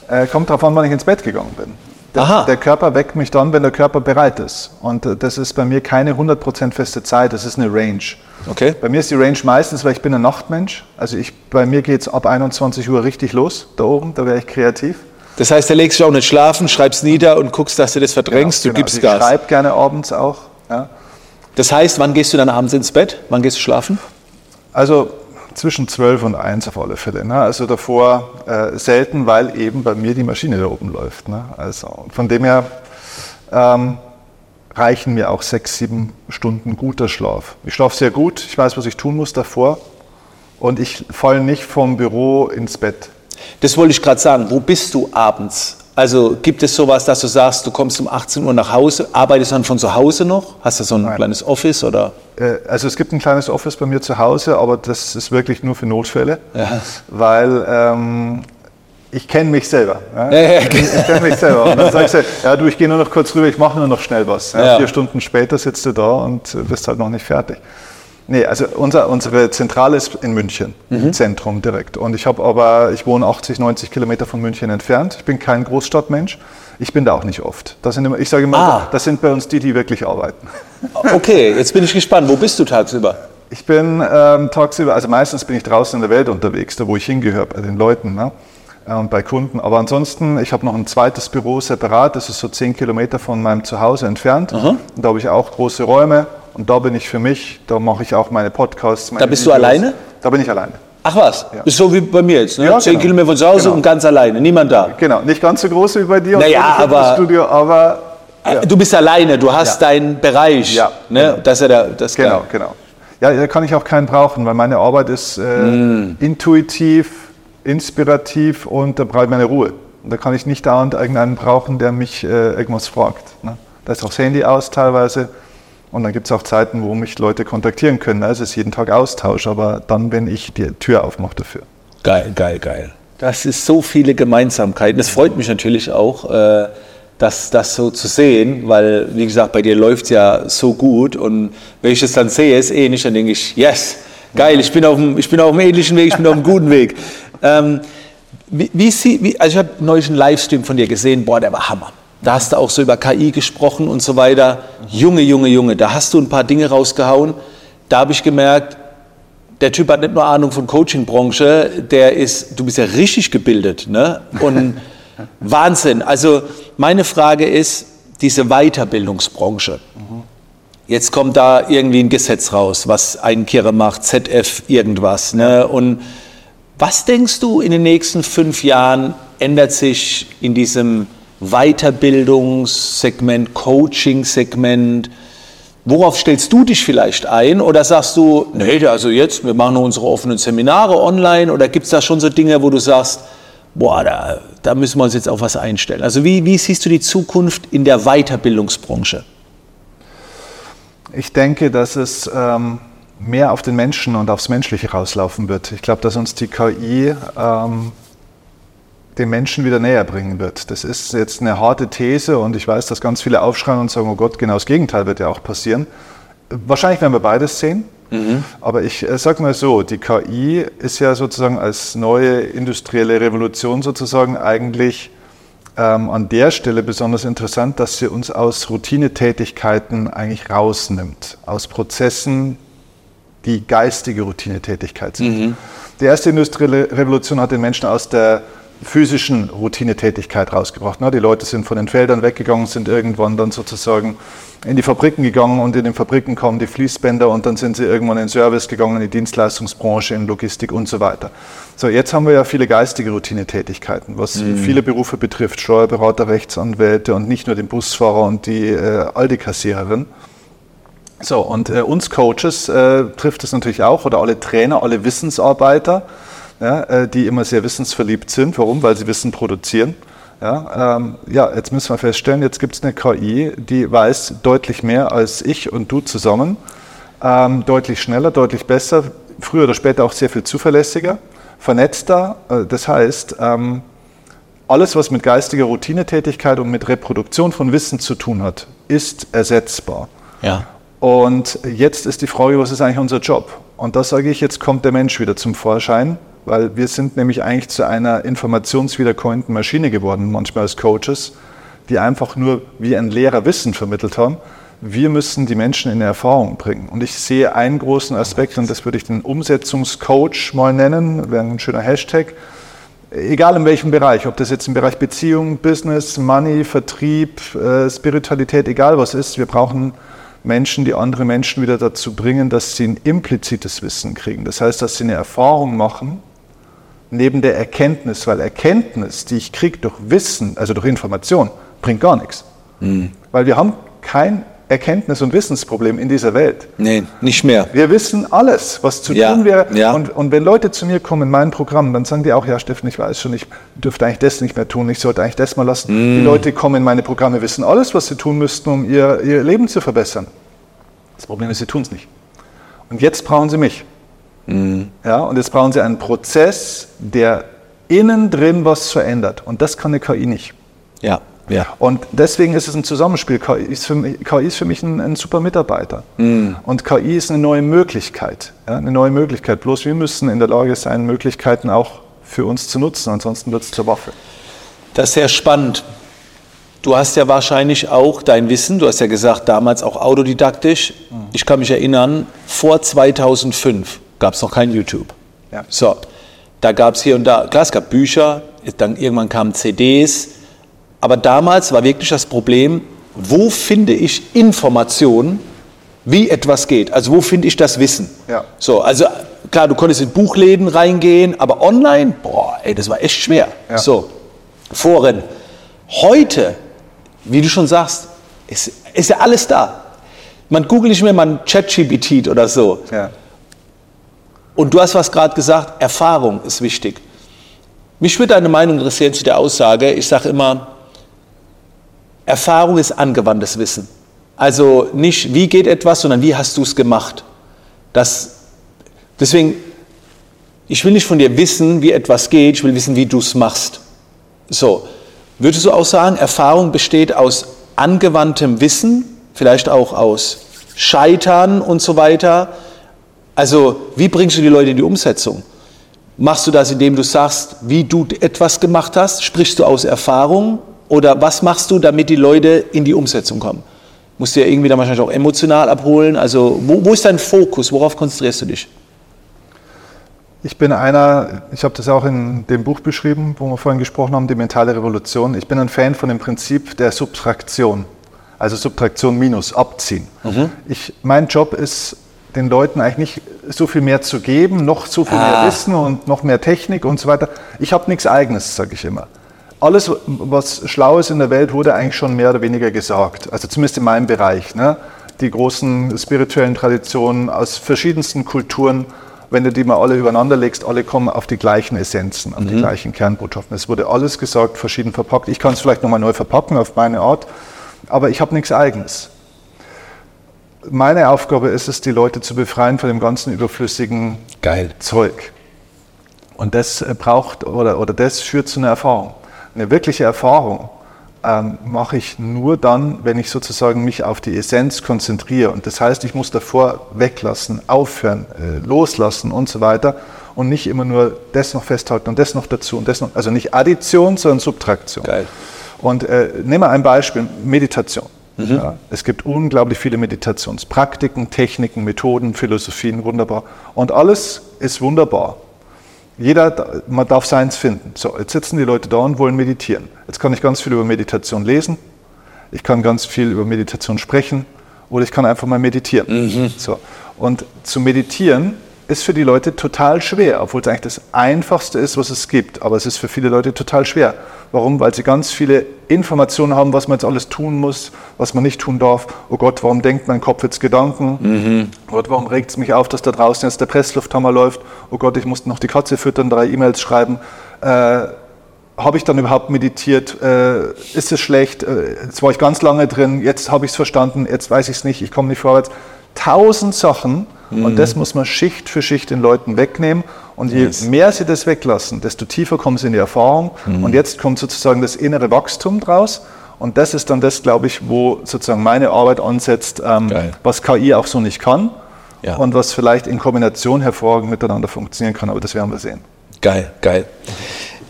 Äh, kommt darauf an, wann ich ins Bett gegangen bin. Der, der, Körper weckt mich dann, wenn der Körper bereit ist. Und äh, das ist bei mir keine 100% feste Zeit, das ist eine Range. Okay. Bei mir ist die Range meistens, weil ich bin ein Nachtmensch. Also ich, bei mir geht es ab 21 Uhr richtig los, da oben, da wäre ich kreativ. Das heißt, da legst du auch nicht schlafen, schreibst nieder und guckst, dass du das verdrängst, genau, du gibst also ich Gas. Ich schreibe gerne abends auch. Ja. Das heißt, wann gehst du dann abends ins Bett? Wann gehst du schlafen? Also zwischen 12 und 1 auf alle Fälle. Ne? Also davor äh, selten, weil eben bei mir die Maschine da oben läuft. Ne? Also von dem her ähm, reichen mir auch sechs, sieben Stunden guter Schlaf. Ich schlafe sehr gut, ich weiß, was ich tun muss davor und ich falle nicht vom Büro ins Bett. Das wollte ich gerade sagen. Wo bist du abends? Also gibt es sowas, dass du sagst, du kommst um 18 Uhr nach Hause, arbeitest dann von zu Hause noch? Hast du so ein Nein. kleines Office oder? Äh, also es gibt ein kleines Office bei mir zu Hause, aber das ist wirklich nur für Notfälle, ja. weil ähm, ich kenne mich selber. Ja? Ja, ja, ich, ich kenne mich selber. Und dann sagst du, ja du, ich gehe nur noch kurz rüber, ich mache nur noch schnell was. Vier Stunden später sitzt du da und bist halt noch nicht fertig. Nee, also unser, unsere Zentrale ist in München, mhm. im Zentrum direkt. Und ich habe aber, ich wohne 80, 90 Kilometer von München entfernt. Ich bin kein Großstadtmensch. Ich bin da auch nicht oft. Das sind immer, ich sage immer, ah. das sind bei uns die, die wirklich arbeiten. Okay, jetzt bin ich gespannt. Wo bist du tagsüber? Ich bin ähm, tagsüber, also meistens bin ich draußen in der Welt unterwegs, da wo ich hingehöre, bei den Leuten ne? äh, und bei Kunden. Aber ansonsten, ich habe noch ein zweites Büro separat, das ist so 10 Kilometer von meinem Zuhause entfernt. Und da habe ich auch große Räume und da bin ich für mich, da mache ich auch meine Podcasts. Meine da bist Videos. du alleine? Da bin ich alleine. Ach was, ja. ist so wie bei mir jetzt, ne? Ja, Zehn genau. Kilometer von zu Hause genau. und ganz alleine, niemand da. Genau, nicht ganz so groß wie bei dir naja, aber, Studio, aber äh, ja. du bist alleine, du hast deinen Bereich. Ja, ne? Genau. Das ist ja das genau, geil. genau. Ja, da kann ich auch keinen brauchen, weil meine Arbeit ist äh, mm. intuitiv, inspirativ und da brauche ich meine Ruhe. Und da kann ich nicht dauernd irgendeinen brauchen, der mich äh, irgendwas fragt. Ne? Da ist auch das Handy aus teilweise. Und dann gibt es auch Zeiten, wo mich Leute kontaktieren können. Also es ist jeden Tag Austausch, aber dann, wenn ich die Tür aufmache dafür. Geil, geil, geil. Das ist so viele Gemeinsamkeiten. Das freut mich natürlich auch, äh, das, das so zu sehen, weil, wie gesagt, bei dir läuft es ja so gut. Und wenn ich es dann sehe, ist ähnlich, dann denke ich, yes, geil, ich bin auf dem, ich bin auf dem ähnlichen Weg, ich bin auf dem guten Weg. Ähm, wie, wie, wie, also ich habe neulich einen Livestream von dir gesehen, boah, der war Hammer. Da hast du auch so über KI gesprochen und so weiter. Junge, Junge, Junge, da hast du ein paar Dinge rausgehauen. Da habe ich gemerkt, der Typ hat nicht nur Ahnung von Coaching-Branche, der ist, du bist ja richtig gebildet, ne? Und Wahnsinn. Also meine Frage ist, diese Weiterbildungsbranche. Jetzt kommt da irgendwie ein Gesetz raus, was ein Kehrer macht, ZF irgendwas, ne? Und was denkst du in den nächsten fünf Jahren ändert sich in diesem Weiterbildungssegment, Coaching-Segment. Worauf stellst du dich vielleicht ein? Oder sagst du, nee, also jetzt, wir machen unsere offenen Seminare online? Oder gibt es da schon so Dinge, wo du sagst, boah, da, da, müssen wir uns jetzt auf was einstellen? Also wie, wie siehst du die Zukunft in der Weiterbildungsbranche? Ich denke, dass es ähm, mehr auf den Menschen und aufs Menschliche rauslaufen wird. Ich glaube, dass uns die KI ähm, den Menschen wieder näher bringen wird. Das ist jetzt eine harte These und ich weiß, dass ganz viele aufschreien und sagen, oh Gott, genau das Gegenteil wird ja auch passieren. Wahrscheinlich werden wir beides sehen. Mhm. Aber ich äh, sage mal so, die KI ist ja sozusagen als neue industrielle Revolution sozusagen eigentlich ähm, an der Stelle besonders interessant, dass sie uns aus Routinetätigkeiten eigentlich rausnimmt, aus Prozessen, die geistige Routinetätigkeit sind. Mhm. Die erste industrielle Revolution hat den Menschen aus der physischen Routinetätigkeit rausgebracht. Die Leute sind von den Feldern weggegangen, sind irgendwann dann sozusagen in die Fabriken gegangen und in den Fabriken kommen die Fließbänder und dann sind sie irgendwann in Service gegangen, in die Dienstleistungsbranche, in Logistik und so weiter. So, jetzt haben wir ja viele geistige Routinetätigkeiten, was mhm. viele Berufe betrifft, Steuerberater, Rechtsanwälte und nicht nur den Busfahrer und die äh, Aldi-Kassiererin. So, und äh, uns Coaches äh, trifft es natürlich auch oder alle Trainer, alle Wissensarbeiter ja, äh, die immer sehr wissensverliebt sind. Warum? Weil sie Wissen produzieren. Ja, ähm, ja, jetzt müssen wir feststellen, jetzt gibt es eine KI, die weiß deutlich mehr als ich und du zusammen, ähm, deutlich schneller, deutlich besser, früher oder später auch sehr viel zuverlässiger, vernetzter. Äh, das heißt, ähm, alles, was mit geistiger Routinetätigkeit und mit Reproduktion von Wissen zu tun hat, ist ersetzbar. Ja. Und jetzt ist die Frage, was ist eigentlich unser Job? Und da sage ich, jetzt kommt der Mensch wieder zum Vorschein weil wir sind nämlich eigentlich zu einer informationswiederkäuenden Maschine geworden, manchmal als Coaches, die einfach nur wie ein Lehrer Wissen vermittelt haben. Wir müssen die Menschen in Erfahrung bringen. Und ich sehe einen großen Aspekt, und das würde ich den Umsetzungscoach mal nennen, wäre ein schöner Hashtag. Egal in welchem Bereich, ob das jetzt im Bereich Beziehung, Business, Money, Vertrieb, äh, Spiritualität, egal was ist, wir brauchen Menschen, die andere Menschen wieder dazu bringen, dass sie ein implizites Wissen kriegen. Das heißt, dass sie eine Erfahrung machen neben der Erkenntnis, weil Erkenntnis, die ich kriege durch Wissen, also durch Information, bringt gar nichts. Mhm. Weil wir haben kein Erkenntnis- und Wissensproblem in dieser Welt. Nee, nicht mehr. Wir wissen alles, was zu ja, tun wäre. Ja. Und, und, wenn Leute zu mir kommen in mein Programm, dann sagen die auch, ja Steffen, ich weiß schon, ich dürfte eigentlich das nicht mehr tun, ich sollte eigentlich das mal lassen. Mm. Die Leute kommen in meine Programme, wissen alles, was sie tun müssten, um ihr, ihr Leben zu verbessern. Das Problem ist, sie tun es nicht. Und jetzt brauchen sie mich. Mm. Ja, und jetzt brauchen sie einen Prozess, der innen drin was verändert. Und das kann eine KI nicht. Ja. Ja. Und deswegen ist es ein Zusammenspiel. KI ist für mich, KI ist für mich ein, ein super Mitarbeiter. Mm. Und KI ist eine neue Möglichkeit. Ja, eine neue Möglichkeit. Bloß wir müssen in der Lage sein, Möglichkeiten auch für uns zu nutzen. Ansonsten wird es zur Waffe. Das ist sehr spannend. Du hast ja wahrscheinlich auch dein Wissen, du hast ja gesagt, damals auch autodidaktisch. Mm. Ich kann mich erinnern, vor 2005 gab es noch kein YouTube. Ja. So, da gab es hier und da, klar, es gab Bücher, dann irgendwann kamen CDs aber damals war wirklich das Problem, wo finde ich Informationen, wie etwas geht? Also wo finde ich das Wissen? Ja. So, also klar, du konntest in Buchläden reingehen, aber online, boah, ey, das war echt schwer. Ja. So, Foren. Heute, wie du schon sagst, ist, ist ja alles da. Man googelt nicht mehr, man ChatGPT oder so. Ja. Und du hast was gerade gesagt, Erfahrung ist wichtig. Mich würde deine Meinung interessieren zu der Aussage. Ich sage immer, Erfahrung ist angewandtes Wissen. Also nicht, wie geht etwas, sondern wie hast du es gemacht. Das, deswegen, ich will nicht von dir wissen, wie etwas geht, ich will wissen, wie du es machst. So, würdest du auch sagen, Erfahrung besteht aus angewandtem Wissen, vielleicht auch aus Scheitern und so weiter. Also, wie bringst du die Leute in die Umsetzung? Machst du das, indem du sagst, wie du etwas gemacht hast? Sprichst du aus Erfahrung oder was machst du, damit die Leute in die Umsetzung kommen? Musst du ja irgendwie dann wahrscheinlich auch emotional abholen. Also wo, wo ist dein Fokus? Worauf konzentrierst du dich? Ich bin einer, ich habe das auch in dem Buch beschrieben, wo wir vorhin gesprochen haben, die mentale Revolution. Ich bin ein Fan von dem Prinzip der Subtraktion, also Subtraktion minus, abziehen. Mhm. Ich, mein Job ist, den Leuten eigentlich nicht so viel mehr zu geben, noch so viel ah. mehr Wissen und noch mehr Technik und so weiter. Ich habe nichts Eigenes, sage ich immer alles, was schlau ist in der Welt, wurde eigentlich schon mehr oder weniger gesagt. Also zumindest in meinem Bereich. Ne? Die großen spirituellen Traditionen aus verschiedensten Kulturen, wenn du die mal alle übereinander legst, alle kommen auf die gleichen Essenzen, auf mhm. die gleichen Kernbotschaften. Es wurde alles gesagt, verschieden verpackt. Ich kann es vielleicht nochmal neu verpacken auf meine Art, aber ich habe nichts Eigenes. Meine Aufgabe ist es, die Leute zu befreien von dem ganzen überflüssigen Geil. Zeug. Und das braucht oder, oder das führt zu einer Erfahrung. Eine wirkliche Erfahrung ähm, mache ich nur dann, wenn ich sozusagen mich auf die Essenz konzentriere. Und das heißt, ich muss davor weglassen, aufhören, äh, loslassen und so weiter und nicht immer nur das noch festhalten und das noch dazu und das noch. Also nicht Addition, sondern Subtraktion. Geil. Und äh, nehmen wir ein Beispiel, Meditation. Mhm. Ja, es gibt unglaublich viele Meditationspraktiken, Techniken, Methoden, Philosophien, wunderbar. Und alles ist wunderbar. Jeder, man darf seins finden. So, jetzt sitzen die Leute da und wollen meditieren. Jetzt kann ich ganz viel über Meditation lesen, ich kann ganz viel über Meditation sprechen oder ich kann einfach mal meditieren. Mhm. So, und zu meditieren ist für die Leute total schwer, obwohl es eigentlich das Einfachste ist, was es gibt. Aber es ist für viele Leute total schwer. Warum? Weil sie ganz viele Informationen haben, was man jetzt alles tun muss, was man nicht tun darf. Oh Gott, warum denkt mein Kopf jetzt Gedanken? Mhm. Oh Gott, warum regt es mich auf, dass da draußen jetzt der Presslufthammer läuft? Oh Gott, ich muss noch die Katze füttern, drei E-Mails schreiben. Äh, habe ich dann überhaupt meditiert? Äh, ist es schlecht? Äh, jetzt war ich ganz lange drin, jetzt habe ich es verstanden, jetzt weiß ich es nicht, ich komme nicht vorwärts. Tausend Sachen, Mhm. Und das muss man Schicht für Schicht den Leuten wegnehmen. Und je yes. mehr sie das weglassen, desto tiefer kommen sie in die Erfahrung. Mhm. Und jetzt kommt sozusagen das innere Wachstum draus. Und das ist dann das, glaube ich, wo sozusagen meine Arbeit ansetzt, ähm, was KI auch so nicht kann. Ja. Und was vielleicht in Kombination hervorragend miteinander funktionieren kann. Aber das werden wir sehen. Geil, geil.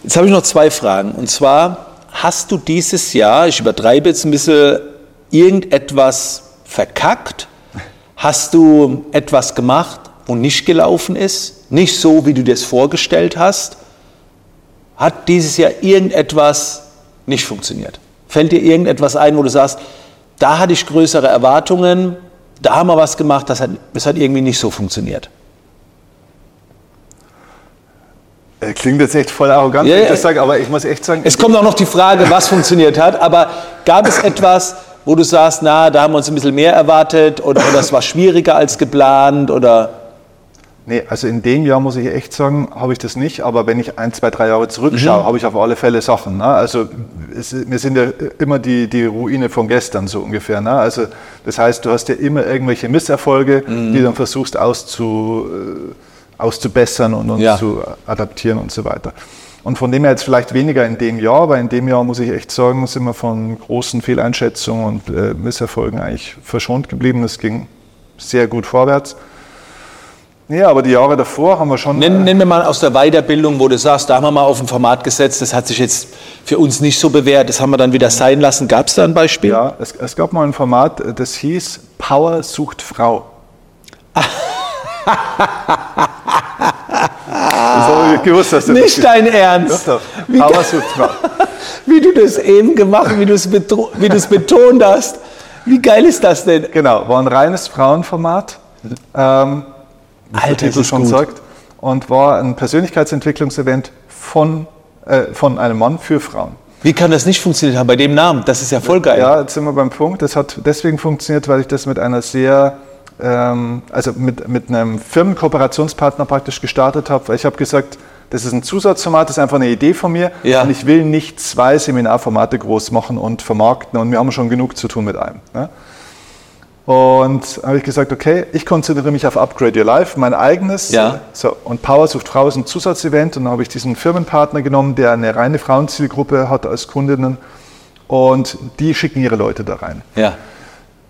Jetzt habe ich noch zwei Fragen. Und zwar hast du dieses Jahr, ich übertreibe jetzt ein bisschen, irgendetwas verkackt? Hast du etwas gemacht, wo nicht gelaufen ist? Nicht so, wie du dir es vorgestellt hast? Hat dieses Jahr irgendetwas nicht funktioniert? Fällt dir irgendetwas ein, wo du sagst, da hatte ich größere Erwartungen, da haben wir was gemacht, das hat, das hat irgendwie nicht so funktioniert? Äh, Klingt jetzt echt voll arrogant, Ja, wenn ich das sage, aber ich muss echt sagen, Es kommt auch noch die Frage, was funktioniert hat, aber gab es etwas, wo du sagst, na, da haben wir uns ein bisschen mehr erwartet oder, oder es war schwieriger als geplant oder Nee, also in dem Jahr muss ich echt sagen, habe ich das nicht, aber wenn ich ein, zwei, drei Jahre zurückschaue, habe ich auf alle Fälle Sachen. Ne? Also es, wir sind ja immer die, die Ruine von gestern so ungefähr. Ne? Also das heißt, du hast ja immer irgendwelche Misserfolge, die du dann versuchst auszu, äh, auszubessern und, und Ja. zu adaptieren und so weiter. Und von dem her jetzt vielleicht weniger in dem Jahr, aber in dem Jahr muss ich echt sagen, sind wir von großen Fehleinschätzungen und äh, Misserfolgen eigentlich verschont geblieben. Es ging sehr gut vorwärts. Ja, aber die Jahre davor haben wir schon. Nenn, nenn mir mal aus der Weiterbildung, wo du sagst, da haben wir mal auf ein Format gesetzt, das hat sich jetzt für uns nicht so bewährt, das haben wir dann wieder sein lassen. Gab es da ein Beispiel? Ja, es, es gab mal ein Format, äh, das hieß Power sucht Frau. das habe ich gewusst, dass du Nicht das dein Ernst. Doch, doch. Wie, wie du das eben gemacht, wie du es betro- wie du es betont hast. Wie geil ist das denn? Genau, war ein reines Frauenformat, ähm, Alter, ist es schon gut. sagt, und war ein Persönlichkeitsentwicklungsevent von, äh, von einem Mann für Frauen. Wie kann das nicht funktioniert haben bei dem Namen? Das ist ja voll geil. Ja, jetzt sind wir beim Punkt. Das hat deswegen funktioniert, weil ich das mit einer sehr, also mit, mit einem Firmenkooperationspartner praktisch gestartet habe. Weil ich habe gesagt, das ist ein Zusatzformat, das ist einfach eine Idee von mir. Ja. Und ich will nicht zwei Seminarformate groß machen und vermarkten. Und wir haben schon genug zu tun mit einem. Ne? Und habe ich gesagt, okay, ich konzentriere mich auf Upgrade Your Life, mein eigenes. Ja. So, und Power sucht Frau ist ein Zusatzevent. Und dann habe ich diesen Firmenpartner genommen, der eine reine Frauenzielgruppe hat als Kundinnen. Und die schicken ihre Leute da rein. Ja.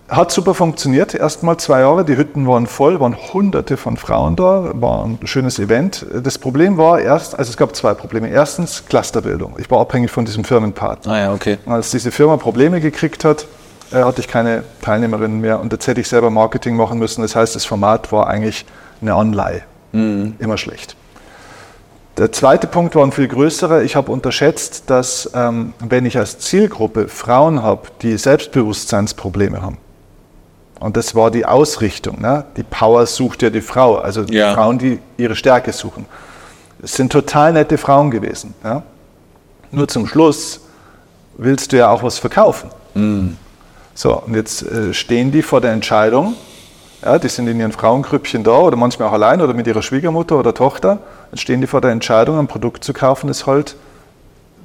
Hat super funktioniert, erstmal zwei Jahre. Die Hütten waren voll, waren hunderte von Frauen da, war ein schönes Event. Das Problem war erst, also es gab zwei Probleme. Erstens Clusterbildung. Ich war abhängig von diesem Firmenpartner. Ah ja, okay. Als diese Firma Probleme gekriegt hat, äh, hatte ich keine Teilnehmerinnen mehr und jetzt hätte ich selber Marketing machen müssen. Das heißt, das Format war eigentlich eine Anleihe. Immer schlecht. Der zweite Punkt war ein viel größerer. Ich habe unterschätzt, dass ähm, wenn ich als Zielgruppe Frauen habe, die Selbstbewusstseinsprobleme haben, und das war die Ausrichtung, ne? die Power sucht ja die Frau, also die Ja. Frauen, die ihre Stärke suchen. Es sind total nette Frauen gewesen. Ja? Nur zum Schluss willst du ja auch was verkaufen. So, und jetzt äh, stehen die vor der Entscheidung, ja, die sind in ihren Frauengrüppchen da oder manchmal auch allein oder mit ihrer Schwiegermutter oder Tochter, dann stehen die vor der Entscheidung, ein Produkt zu kaufen, das halt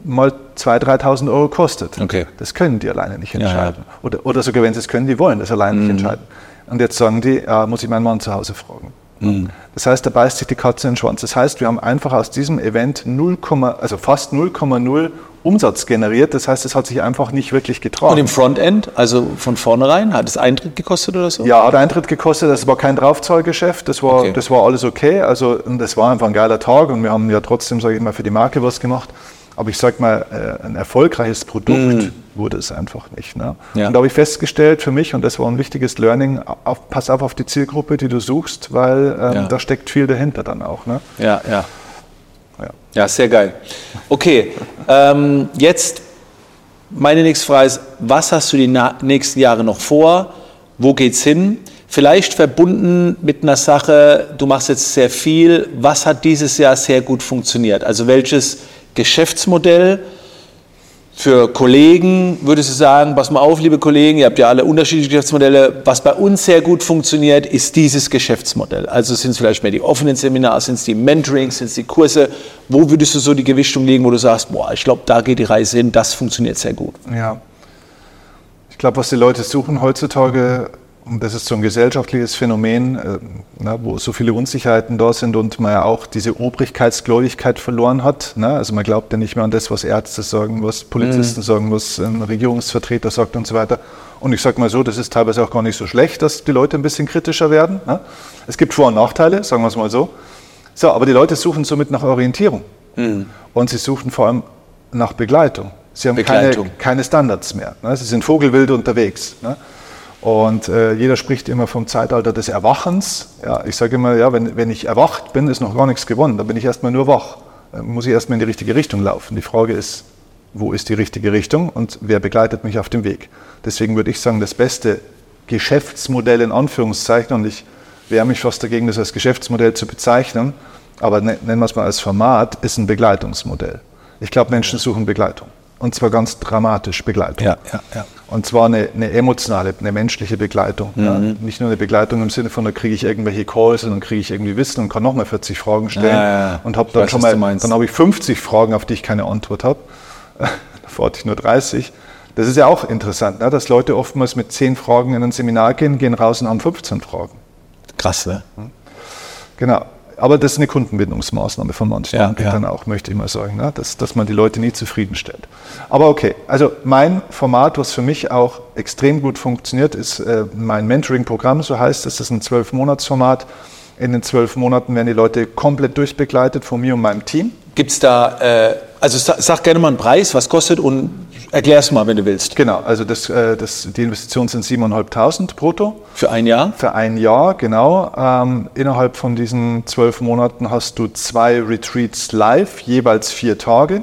mal 2.000, 3.000 Euro kostet. Okay. Das können die alleine nicht Ja, Mhm. ja. entscheiden. Oder, oder sogar wenn sie es können, die wollen das alleine nicht entscheiden. Und jetzt sagen die, ja, muss ich meinen Mann zu Hause fragen. Mhm. Das heißt, da beißt sich die Katze in den Schwanz. Das heißt, wir haben einfach aus diesem Event 0, also fast 0,0 Umsatz generiert. Das heißt, es hat sich einfach nicht wirklich getragen. Und im Frontend, also von vornherein, hat es Eintritt gekostet oder so? Ja, hat Eintritt gekostet, das war kein Draufzahlgeschäft, das war, Okay. das war alles okay. Also und das war einfach ein geiler Tag und wir haben ja trotzdem, sage ich mal, für die Marke was gemacht. Aber ich sag mal, äh, ein erfolgreiches Produkt wurde es einfach nicht. Ne? Mhm. Ja. Und da habe ich festgestellt für mich, und das war ein wichtiges Learning, auf, pass auf auf die Zielgruppe, die du suchst, weil ähm, Ja. da steckt viel dahinter dann auch. Ne? Ja, ja. Ja. Ja, sehr geil. Okay, ähm, jetzt meine nächste Frage ist, was hast du die nächsten Jahre noch vor? Wo geht's hin? Vielleicht verbunden mit einer Sache, du machst jetzt sehr viel. Was hat dieses Jahr sehr gut funktioniert? Also welches Geschäftsmodell für Kollegen würdest du sagen, pass mal auf, liebe Kollegen, ihr habt ja alle unterschiedliche Geschäftsmodelle. Was bei uns sehr gut funktioniert, ist dieses Geschäftsmodell. Also sind es vielleicht mehr die offenen Seminare, sind es die Mentorings, sind es die Kurse. Wo würdest du so die Gewichtung legen, wo du sagst, boah, ich glaube, da geht die Reise hin, das funktioniert sehr gut. Ja. Ich glaube, was die Leute suchen heutzutage, und das ist so ein gesellschaftliches Phänomen, äh, na, wo so viele Unsicherheiten da sind und man ja auch diese Obrigkeitsgläubigkeit verloren hat. Ne? Also man glaubt ja nicht mehr an das, was Ärzte sagen, was Polizisten sagen, was ein Regierungsvertreter sagt und so weiter. Und ich sage mal so, das ist teilweise auch gar nicht so schlecht, dass die Leute ein bisschen kritischer werden. Ne? Es gibt Vor- und Nachteile, sagen wir es mal so. So, aber die Leute suchen somit nach Orientierung. Und sie suchen vor allem nach Begleitung. Sie haben keine, keine Standards mehr. Ne? Sie sind vogelwild unterwegs. Ne? Und äh, jeder spricht immer vom Zeitalter des Erwachens. Ja, ich sage immer, ja, wenn, wenn ich erwacht bin, ist noch gar nichts gewonnen. Dann bin ich erstmal nur wach. Dann muss ich erstmal in die richtige Richtung laufen. Die Frage ist, wo ist die richtige Richtung und wer begleitet mich auf dem Weg? Deswegen würde ich sagen, das beste Geschäftsmodell in Anführungszeichen, und ich wehre mich fast dagegen, das als Geschäftsmodell zu bezeichnen, aber ne, nennen wir es mal als Format, ist ein Begleitungsmodell. Ich glaube, Menschen suchen Begleitung. Und zwar ganz dramatisch Begleitung. Ja, ja, ja. Und zwar eine, eine, emotionale, eine menschliche Begleitung. Mhm. Ja. Nicht nur eine Begleitung im Sinne von, da kriege ich irgendwelche Calls und dann kriege ich irgendwie Wissen und kann nochmal 40 Fragen stellen. Ja, ja, und habe dann weiß, schon mal, dann habe ich 50 Fragen, auf die ich keine Antwort habe. Davor hatte ich nur 30. Das ist ja auch interessant, ne? dass Leute oftmals mit 10 Fragen in ein Seminar gehen, gehen raus und haben 15 Fragen. Krass, ne? Genau aber das ist eine Kundenbindungsmaßnahme von manchen ja, Anbietern ja. auch, möchte ich mal sagen, ne? dass, dass man die Leute nie zufriedenstellt. Aber okay, also mein Format, was für mich auch extrem gut funktioniert, ist äh, mein Mentoring-Programm, so heißt es, das ist ein zwölf-Monats-Format. In den zwölf Monaten werden die Leute komplett durchbegleitet von mir und meinem Team. Gibt es da, äh, also sag gerne mal einen Preis, was kostet und erklär es mal, wenn du willst. Genau, also das, äh, das, die Investition sind 7.500 brutto. Für ein Jahr? Für ein Jahr, genau. Ähm, innerhalb von diesen zwölf Monaten hast du zwei Retreats live, jeweils vier Tage.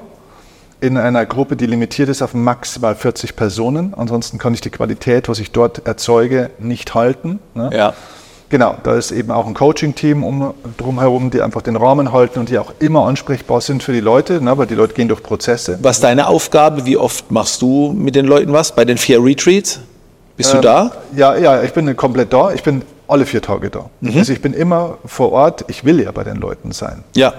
In einer Gruppe, die limitiert ist auf maximal 40 Personen. Ansonsten kann ich die Qualität, was ich dort erzeuge, nicht halten. Ne? Ja. Genau, da ist eben auch ein Coaching-Team um, drumherum, die einfach den Rahmen halten und die auch immer ansprechbar sind für die Leute, ne, weil die Leute gehen durch Prozesse. Was ist deine Aufgabe? Wie oft machst du mit den Leuten was? Bei den vier Retreats? Bist ähm, du da? Ja, ja, ich bin komplett da. Ich bin alle vier Tage da. Mhm. Also ich bin immer vor Ort. Ich will ja bei den Leuten sein. Ja.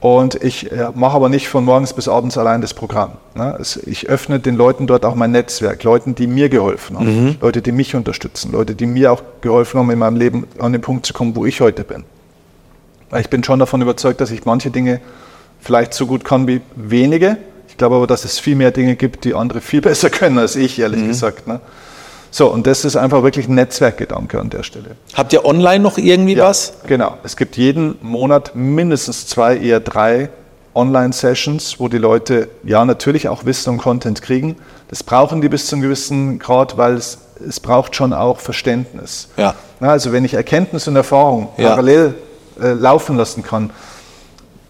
Und ich äh, mache aber nicht von morgens bis abends allein das Programm. Ne? Ich öffne den Leuten dort auch mein Netzwerk, Leuten, die mir geholfen haben, mhm. Leute, die mich unterstützen, Leute, die mir auch geholfen haben, in meinem Leben an den Punkt zu kommen, wo ich heute bin. Weil ich bin schon davon überzeugt, dass ich manche Dinge vielleicht so gut kann wie wenige. Ich glaube aber, dass es viel mehr Dinge gibt, die andere viel besser können als ich, ehrlich mhm. gesagt. Ne? So, und das ist einfach wirklich ein Netzwerkgedanke an der Stelle. Habt ihr online noch irgendwie ja, was? Genau. Es gibt jeden Monat mindestens zwei, eher drei Online-Sessions, wo die Leute ja natürlich auch Wissen und Content kriegen. Das brauchen die bis zu einem gewissen Grad, weil es, es braucht schon auch Verständnis. Ja. also wenn ich Erkenntnis und Erfahrung ja. parallel äh, laufen lassen kann,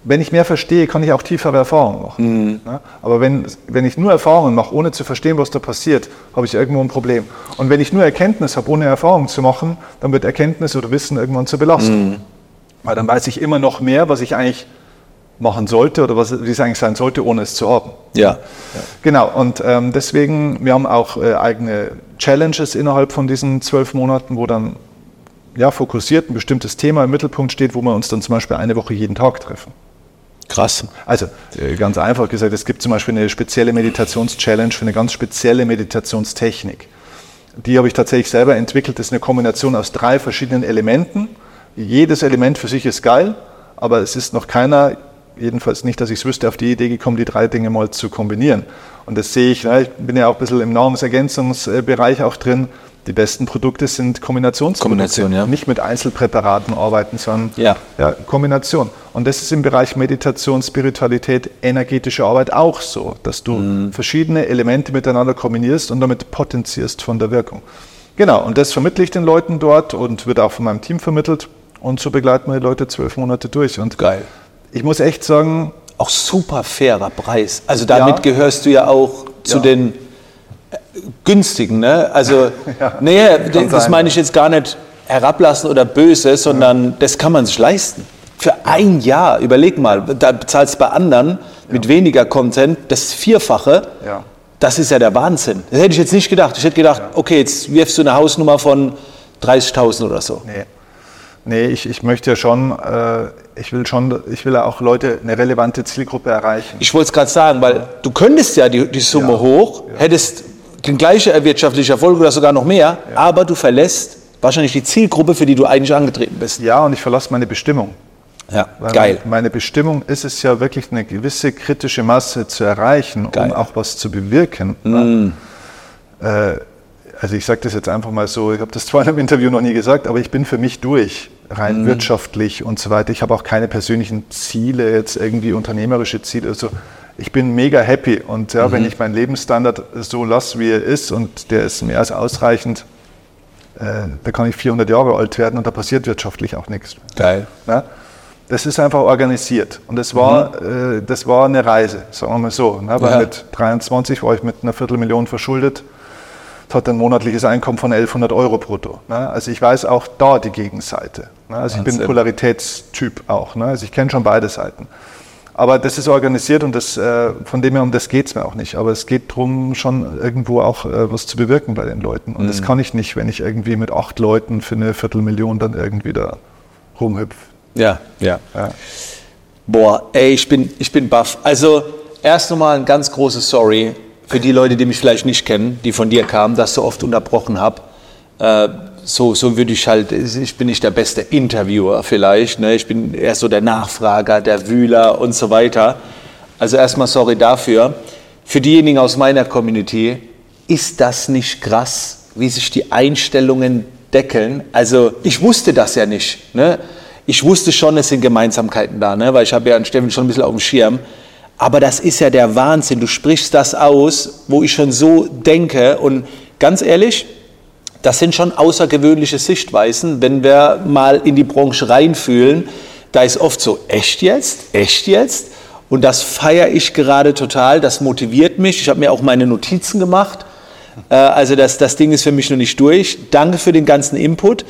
wenn ich mehr verstehe, kann ich auch tiefere Erfahrungen machen. Mhm. Aber wenn, wenn ich nur Erfahrungen mache, ohne zu verstehen, was da passiert, habe ich irgendwo ein Problem. Und wenn ich nur Erkenntnis habe, ohne Erfahrung zu machen, dann wird Erkenntnis oder Wissen irgendwann zur Belastung. Mhm. Weil dann weiß ich immer noch mehr, was ich eigentlich machen sollte oder was, wie es eigentlich sein sollte, ohne es zu haben. Ja. ja. Genau, und ähm, deswegen, wir haben auch äh, eigene Challenges innerhalb von diesen zwölf Monaten, wo dann ja, fokussiert ein bestimmtes Thema im Mittelpunkt steht, wo wir uns dann zum Beispiel eine Woche jeden Tag treffen. Krass. Also äh, ganz einfach gesagt, es gibt zum Beispiel eine spezielle Meditations-Challenge für eine ganz spezielle Meditationstechnik. Die habe ich tatsächlich selber entwickelt. Das ist eine Kombination aus drei verschiedenen Elementen. Jedes Element für sich ist geil, aber es ist noch keiner, jedenfalls nicht, dass ich es wüsste, auf die Idee gekommen, die drei Dinge mal zu kombinieren. Und das sehe ich, ich bin ja auch ein bisschen im Nahrungsergänzungsbereich auch drin die besten Produkte sind Kombinationsprodukte. Kombination, ja. Nicht mit Einzelpräparaten arbeiten, sondern ja. Ja, Kombination. Und das ist im Bereich Meditation, Spiritualität, energetische Arbeit auch so, dass du mhm. verschiedene Elemente miteinander kombinierst und damit potenzierst von der Wirkung. Genau, und das vermittle ich den Leuten dort und wird auch von meinem Team vermittelt. Und so begleiten wir die Leute zwölf Monate durch. Und Geil. Ich muss echt sagen. Auch super fairer Preis. Also damit ja, gehörst du ja auch zu ja. den günstigen. Ne? Also, ja, nee, das sein, meine ich jetzt gar nicht herablassen oder böse, sondern ja. das kann man sich leisten. Für ein Jahr, überleg mal, da bezahlst du bei anderen ja. mit weniger Content das Vierfache. Ja. Das ist ja der Wahnsinn. Das hätte ich jetzt nicht gedacht. Ich hätte gedacht, okay, jetzt wirfst du eine Hausnummer von 30.000 oder so. Nee. Nee, ich, ich möchte ja schon, äh, ich will schon, ich will ja auch Leute, eine relevante Zielgruppe erreichen. Ich wollte es gerade sagen, weil du könntest ja die, die Summe ja, hoch, ja. hättest den gleichen wirtschaftlichen Erfolg oder sogar noch mehr, ja. aber du verlässt wahrscheinlich die Zielgruppe, für die du eigentlich angetreten bist. Ja, und ich verlasse meine Bestimmung. Ja, Weil geil. Meine Bestimmung ist es ja wirklich eine gewisse kritische Masse zu erreichen, geil. um auch was zu bewirken. Mm. Äh, also ich sage das jetzt einfach mal so, ich habe das zwar in einem Interview noch nie gesagt, aber ich bin für mich durch, rein mm. wirtschaftlich und so weiter. Ich habe auch keine persönlichen Ziele, jetzt irgendwie unternehmerische Ziele. Also ich bin mega happy. Und ja, mhm. wenn ich meinen Lebensstandard so lasse, wie er ist, und der ist mehr als ausreichend, äh, da kann ich 400 Jahre alt werden und da passiert wirtschaftlich auch nichts. Geil. Ja? Das ist einfach organisiert. Und das war, mhm. äh, das war eine Reise, sagen wir mal so. Ne? Weil ja. mit 23 war ich mit einer Viertelmillion verschuldet, hatte ein monatliches Einkommen von 1100 Euro brutto. Ne? Also ich weiß auch da die Gegenseite. Ne? Also Wahnsinn. ich bin Polaritätstyp auch. Ne? Also ich kenne schon beide Seiten. Aber das ist organisiert und das, äh, von dem her um das geht es mir auch nicht. Aber es geht darum, schon irgendwo auch äh, was zu bewirken bei den Leuten. Und mhm. das kann ich nicht, wenn ich irgendwie mit acht Leuten für eine Viertelmillion dann irgendwie da rumhüpfe. Ja, ja, ja. Boah, ey, ich bin, ich bin baff. Also erst nochmal ein ganz großes Sorry für die Leute, die mich vielleicht nicht kennen, die von dir kamen, dass ich so oft unterbrochen habe. Äh, so, so würde ich halt, ich bin nicht der beste Interviewer vielleicht, ne? ich bin eher so der Nachfrager, der Wühler und so weiter. Also erstmal sorry dafür. Für diejenigen aus meiner Community, ist das nicht krass, wie sich die Einstellungen deckeln? Also ich wusste das ja nicht. Ne? Ich wusste schon, es sind Gemeinsamkeiten da, ne? weil ich habe ja an Steffen schon ein bisschen auf dem Schirm. Aber das ist ja der Wahnsinn. Du sprichst das aus, wo ich schon so denke. Und ganz ehrlich, das sind schon außergewöhnliche Sichtweisen, wenn wir mal in die Branche reinfühlen. Da ist oft so, echt jetzt? Echt jetzt? Und das feiere ich gerade total, das motiviert mich. Ich habe mir auch meine Notizen gemacht. Äh, also das, das Ding ist für mich noch nicht durch. Danke für den ganzen Input.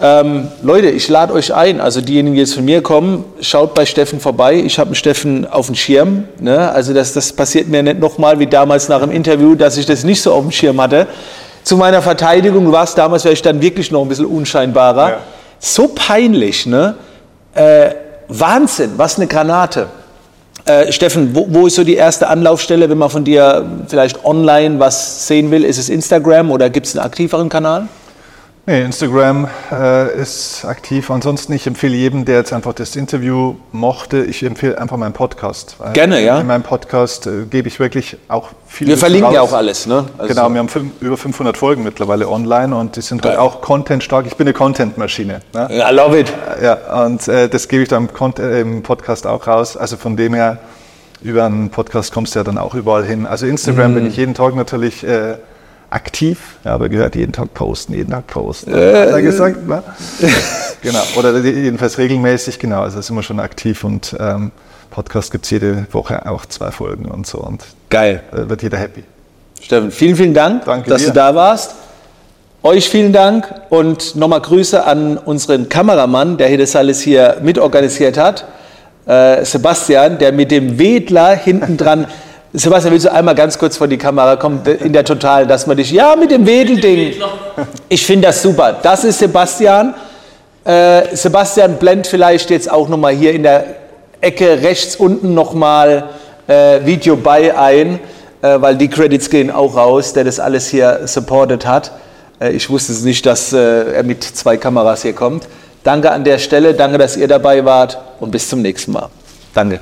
Ähm, Leute, ich lade euch ein, also diejenigen, die jetzt von mir kommen, schaut bei Steffen vorbei. Ich habe einen Steffen auf dem Schirm. Ne? Also das, das passiert mir nicht nochmal wie damals nach dem Interview, dass ich das nicht so auf dem Schirm hatte zu meiner Verteidigung, du warst damals vielleicht dann wirklich noch ein bisschen unscheinbarer. Ja. So peinlich, ne? Äh, Wahnsinn, was eine Granate. Äh, Steffen, wo, wo, ist so die erste Anlaufstelle, wenn man von dir vielleicht online was sehen will? Ist es Instagram oder gibt es einen aktiveren Kanal? Nee, Instagram äh, ist aktiv. Ansonsten, ich empfehle jedem, der jetzt einfach das Interview mochte, ich empfehle einfach meinen Podcast. Gerne, ja. In meinem Podcast äh, gebe ich wirklich auch viel. Wir verlinken ja auch alles, ne? Also genau, wir haben fünf, über 500 Folgen mittlerweile online und die sind halt auch Content-stark. Ich bin eine Content-Maschine. Ne? I love it. Ja, und äh, das gebe ich dann im, im Podcast auch raus. Also von dem her, über einen Podcast kommst du ja dann auch überall hin. Also Instagram mm. bin ich jeden Tag natürlich äh, aktiv, ja, aber gehört jeden Tag posten, jeden Tag posten. Äh, hat er gesagt, ne? genau. Oder jedenfalls regelmäßig, genau. Also sind wir schon aktiv und ähm, Podcast gibt es jede Woche auch zwei Folgen und so. Und Geil. Äh, wird jeder happy. Steffen, vielen, vielen Dank, Danke dass dir. du da warst. Euch vielen Dank und nochmal Grüße an unseren Kameramann, der hier das alles hier mitorganisiert hat. Äh, Sebastian, der mit dem Wedler hinten dran Sebastian, willst du einmal ganz kurz vor die Kamera kommen, in der Total, dass man dich, ja, mit dem Wedelding. Ich finde das super. Das ist Sebastian. Äh, Sebastian blend vielleicht jetzt auch nochmal hier in der Ecke rechts unten nochmal äh, Video bei ein, äh, weil die Credits gehen auch raus, der das alles hier supported hat. Äh, ich wusste es nicht, dass äh, er mit zwei Kameras hier kommt. Danke an der Stelle, danke, dass ihr dabei wart und bis zum nächsten Mal. Danke.